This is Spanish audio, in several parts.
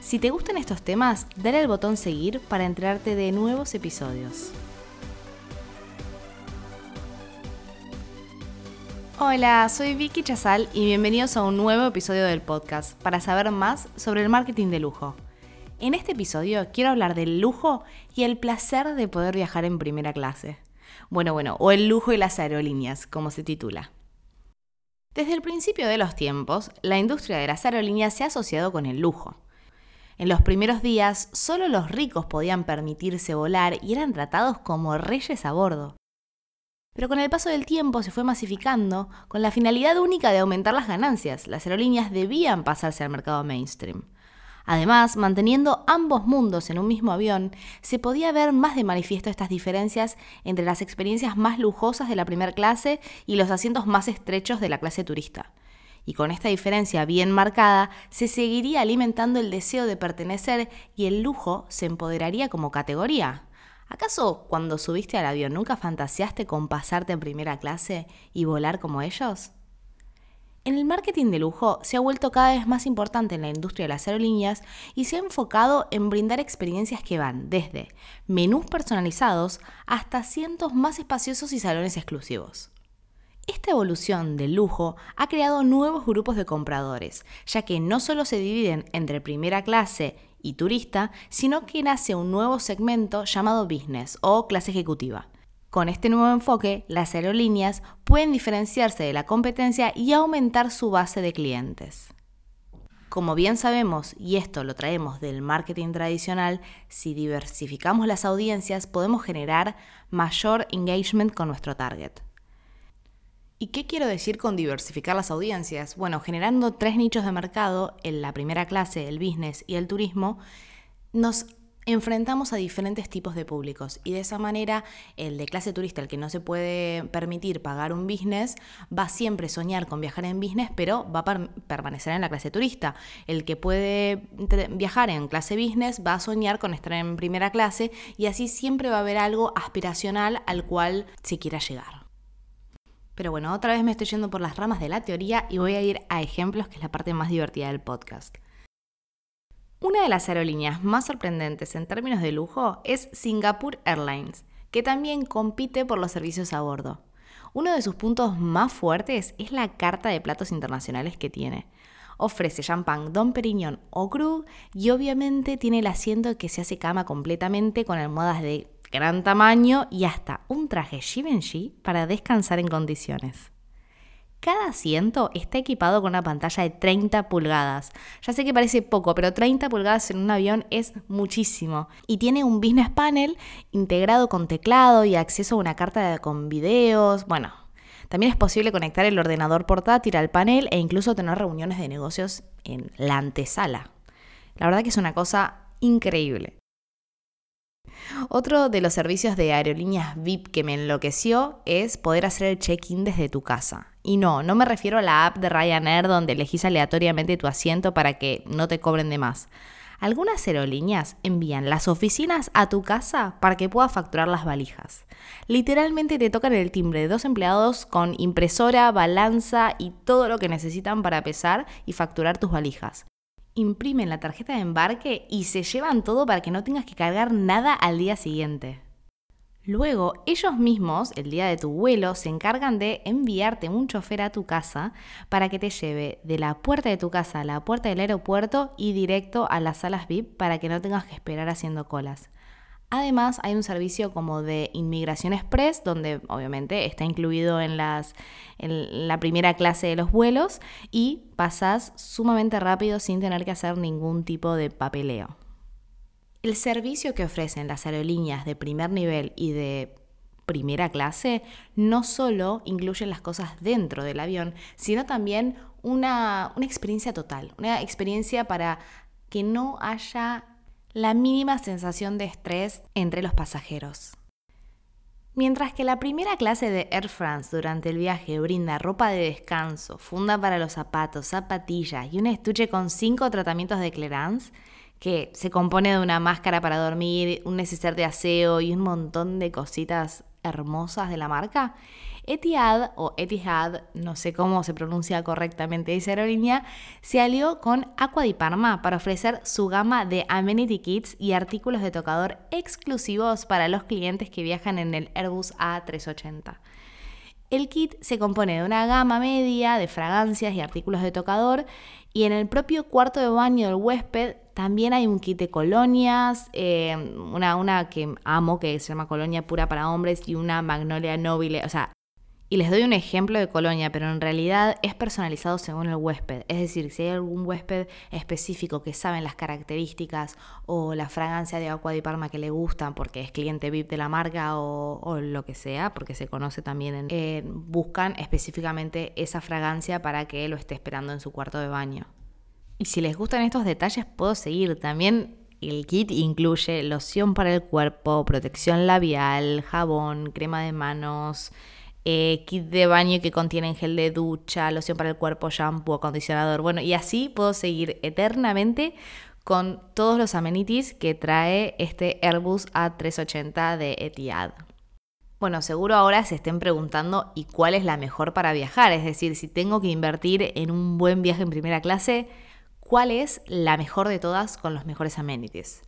Si te gustan estos temas, dale al botón seguir para enterarte de nuevos episodios. Hola, soy Vicky Chazal y bienvenidos a un nuevo episodio del podcast para saber más sobre el marketing de lujo. En este episodio quiero hablar del lujo y el placer de poder viajar en primera clase. Bueno, bueno, o el lujo y las aerolíneas, como se titula. Desde el principio de los tiempos, la industria de las aerolíneas se ha asociado con el lujo. En los primeros días, solo los ricos podían permitirse volar y eran tratados como reyes a bordo. Pero con el paso del tiempo se fue masificando con la finalidad única de aumentar las ganancias. Las aerolíneas debían pasarse al mercado mainstream. Además, manteniendo ambos mundos en un mismo avión, se podía ver más de manifiesto estas diferencias entre las experiencias más lujosas de la primera clase y los asientos más estrechos de la clase turista. Y con esta diferencia bien marcada, se seguiría alimentando el deseo de pertenecer y el lujo se empoderaría como categoría. ¿Acaso cuando subiste al avión nunca fantaseaste con pasarte en primera clase y volar como ellos? En el marketing de lujo se ha vuelto cada vez más importante en la industria de las aerolíneas y se ha enfocado en brindar experiencias que van desde menús personalizados hasta asientos más espaciosos y salones exclusivos. Esta evolución del lujo ha creado nuevos grupos de compradores, ya que no solo se dividen entre primera clase y turista, sino que nace un nuevo segmento llamado business o clase ejecutiva. Con este nuevo enfoque, las aerolíneas pueden diferenciarse de la competencia y aumentar su base de clientes. Como bien sabemos, y esto lo traemos del marketing tradicional, si diversificamos las audiencias podemos generar mayor engagement con nuestro target. ¿Y qué quiero decir con diversificar las audiencias? Bueno, generando tres nichos de mercado, en la primera clase, el business y el turismo, nos enfrentamos a diferentes tipos de públicos y de esa manera el de clase turista, el que no se puede permitir pagar un business, va siempre soñar con viajar en business, pero va a permanecer en la clase turista. El que puede viajar en clase business va a soñar con estar en primera clase y así siempre va a haber algo aspiracional al cual se quiera llegar. Pero bueno, otra vez me estoy yendo por las ramas de la teoría y voy a ir a ejemplos, que es la parte más divertida del podcast. Una de las aerolíneas más sorprendentes en términos de lujo es Singapore Airlines, que también compite por los servicios a bordo. Uno de sus puntos más fuertes es la carta de platos internacionales que tiene. Ofrece champán Don Perignon o Cru y obviamente tiene el asiento que se hace cama completamente con almohadas de gran tamaño y hasta un traje Givenchy para descansar en condiciones. Cada asiento está equipado con una pantalla de 30 pulgadas. Ya sé que parece poco, pero 30 pulgadas en un avión es muchísimo. Y tiene un business panel integrado con teclado y acceso a una carta con videos. Bueno, también es posible conectar el ordenador portátil al panel e incluso tener reuniones de negocios en la antesala. La verdad que es una cosa increíble. Otro de los servicios de aerolíneas VIP que me enloqueció es poder hacer el check-in desde tu casa. Y no, no me refiero a la app de Ryanair donde elegís aleatoriamente tu asiento para que no te cobren de más. Algunas aerolíneas envían las oficinas a tu casa para que puedas facturar las valijas. Literalmente te tocan el timbre de dos empleados con impresora, balanza y todo lo que necesitan para pesar y facturar tus valijas imprimen la tarjeta de embarque y se llevan todo para que no tengas que cargar nada al día siguiente. Luego, ellos mismos, el día de tu vuelo, se encargan de enviarte un chofer a tu casa para que te lleve de la puerta de tu casa a la puerta del aeropuerto y directo a las salas VIP para que no tengas que esperar haciendo colas. Además, hay un servicio como de inmigración express, donde obviamente está incluido en, las, en la primera clase de los vuelos y pasas sumamente rápido sin tener que hacer ningún tipo de papeleo. El servicio que ofrecen las aerolíneas de primer nivel y de primera clase no solo incluye las cosas dentro del avión, sino también una, una experiencia total, una experiencia para que no haya la mínima sensación de estrés entre los pasajeros. Mientras que la primera clase de Air France durante el viaje brinda ropa de descanso, funda para los zapatos, zapatillas y un estuche con cinco tratamientos de clearance, que se compone de una máscara para dormir, un neceser de aseo y un montón de cositas hermosas de la marca, Etihad o Etihad, no sé cómo se pronuncia correctamente esa aerolínea, se alió con Aqua di Parma para ofrecer su gama de amenity kits y artículos de tocador exclusivos para los clientes que viajan en el Airbus A380. El kit se compone de una gama media de fragancias y artículos de tocador y en el propio cuarto de baño del huésped también hay un kit de colonias, eh, una, una que amo que se llama Colonia Pura para Hombres y una Magnolia Nobile, o sea, y les doy un ejemplo de colonia, pero en realidad es personalizado según el huésped. Es decir, si hay algún huésped específico que saben las características o la fragancia de agua de Parma que le gustan porque es cliente VIP de la marca o, lo que sea, porque se conoce también, en, eh, buscan específicamente esa fragancia para que lo esté esperando en su cuarto de baño. Y si les gustan estos detalles, puedo seguir. También el kit incluye loción para el cuerpo, protección labial, jabón, crema de manos eh, kit de baño que contienen gel de ducha, loción para el cuerpo, shampoo, acondicionador. Bueno, y así puedo seguir eternamente con todos los amenities que trae este Airbus A380 de Etihad. Bueno, seguro ahora se estén preguntando ¿y cuál es la mejor para viajar? Es decir, si tengo que invertir en un buen viaje en primera clase, ¿cuál es la mejor de todas con los mejores amenities?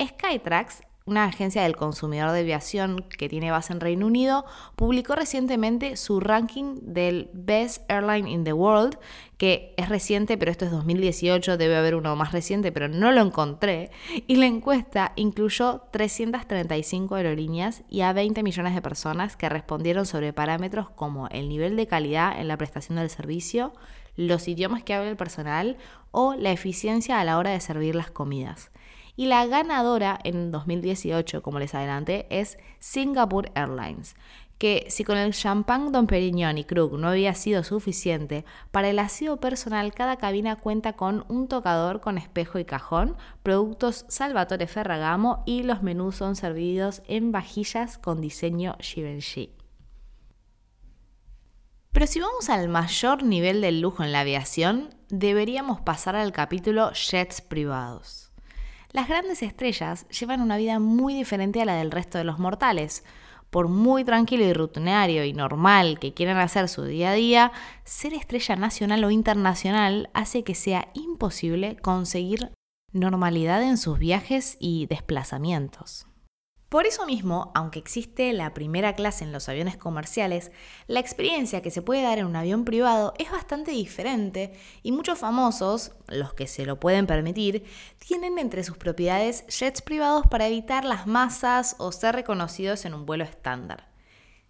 Skytrax una agencia del consumidor de aviación que tiene base en Reino Unido, publicó recientemente su ranking del Best Airline in the World, que es reciente, pero esto es 2018, debe haber uno más reciente, pero no lo encontré. Y la encuesta incluyó 335 aerolíneas y a 20 millones de personas que respondieron sobre parámetros como el nivel de calidad en la prestación del servicio, los idiomas que habla el personal o la eficiencia a la hora de servir las comidas. Y la ganadora en 2018, como les adelanté, es Singapore Airlines, que si con el champán Don Perignon y Krug no había sido suficiente, para el aseo personal cada cabina cuenta con un tocador con espejo y cajón, productos Salvatore Ferragamo y los menús son servidos en vajillas con diseño Givenchy. Pero si vamos al mayor nivel del lujo en la aviación, deberíamos pasar al capítulo jets privados. Las grandes estrellas llevan una vida muy diferente a la del resto de los mortales. Por muy tranquilo y rutinario y normal que quieran hacer su día a día, ser estrella nacional o internacional hace que sea imposible conseguir normalidad en sus viajes y desplazamientos. Por eso mismo, aunque existe la primera clase en los aviones comerciales, la experiencia que se puede dar en un avión privado es bastante diferente y muchos famosos, los que se lo pueden permitir, tienen entre sus propiedades jets privados para evitar las masas o ser reconocidos en un vuelo estándar.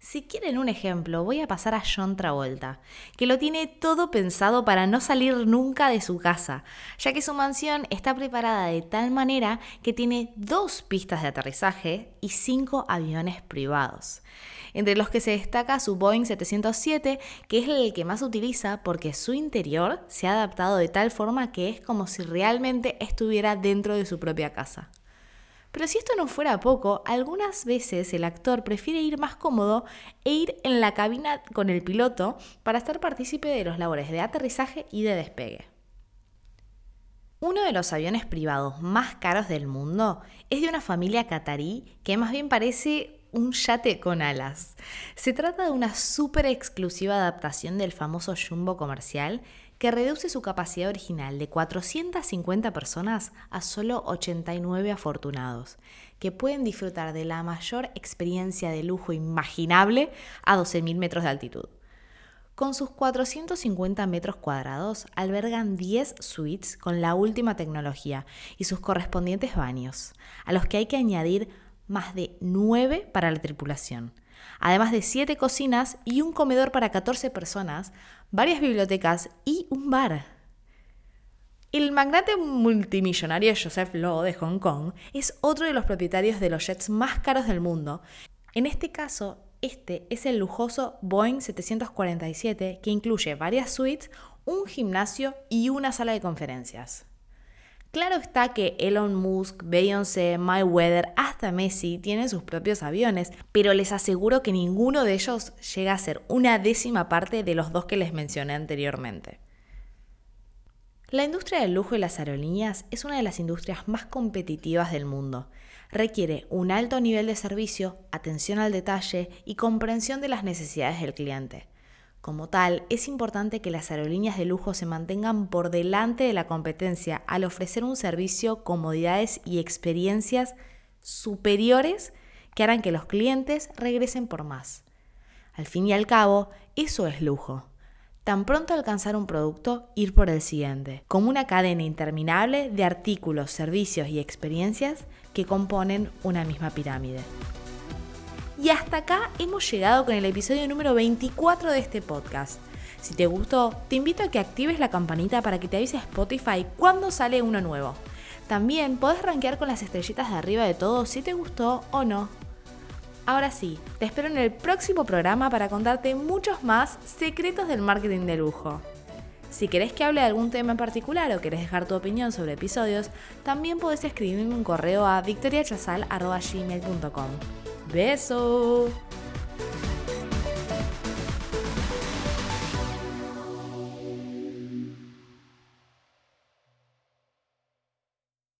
Si quieren un ejemplo, voy a pasar a John Travolta, que lo tiene todo pensado para no salir nunca de su casa, ya que su mansión está preparada de tal manera que tiene dos pistas de aterrizaje y cinco aviones privados, entre los que se destaca su Boeing 707, que es el que más utiliza porque su interior se ha adaptado de tal forma que es como si realmente estuviera dentro de su propia casa. Pero si esto no fuera poco, algunas veces el actor prefiere ir más cómodo e ir en la cabina con el piloto para estar partícipe de los labores de aterrizaje y de despegue. Uno de los aviones privados más caros del mundo es de una familia catarí que más bien parece un yate con alas. Se trata de una súper exclusiva adaptación del famoso jumbo comercial que reduce su capacidad original de 450 personas a solo 89 afortunados, que pueden disfrutar de la mayor experiencia de lujo imaginable a 12.000 metros de altitud. Con sus 450 metros cuadrados albergan 10 suites con la última tecnología y sus correspondientes baños, a los que hay que añadir más de 9 para la tripulación, además de 7 cocinas y un comedor para 14 personas, varias bibliotecas y un bar. El magnate multimillonario Joseph Law de Hong Kong es otro de los propietarios de los jets más caros del mundo. En este caso, este es el lujoso Boeing 747 que incluye varias suites, un gimnasio y una sala de conferencias. Claro está que Elon Musk, Beyoncé, Mayweather, hasta Messi tienen sus propios aviones, pero les aseguro que ninguno de ellos llega a ser una décima parte de los dos que les mencioné anteriormente. La industria del lujo y las aerolíneas es una de las industrias más competitivas del mundo. Requiere un alto nivel de servicio, atención al detalle y comprensión de las necesidades del cliente. Como tal, es importante que las aerolíneas de lujo se mantengan por delante de la competencia al ofrecer un servicio, comodidades y experiencias superiores que harán que los clientes regresen por más. Al fin y al cabo, eso es lujo. Tan pronto alcanzar un producto, ir por el siguiente, como una cadena interminable de artículos, servicios y experiencias que componen una misma pirámide. Y hasta acá hemos llegado con el episodio número 24 de este podcast. Si te gustó, te invito a que actives la campanita para que te avise Spotify cuando sale uno nuevo. También podés rankear con las estrellitas de arriba de todo si te gustó o no. Ahora sí, te espero en el próximo programa para contarte muchos más secretos del marketing de lujo. Si querés que hable de algún tema en particular o querés dejar tu opinión sobre episodios, también podés escribirme un correo a victoriachazal.gmail.com. Beso!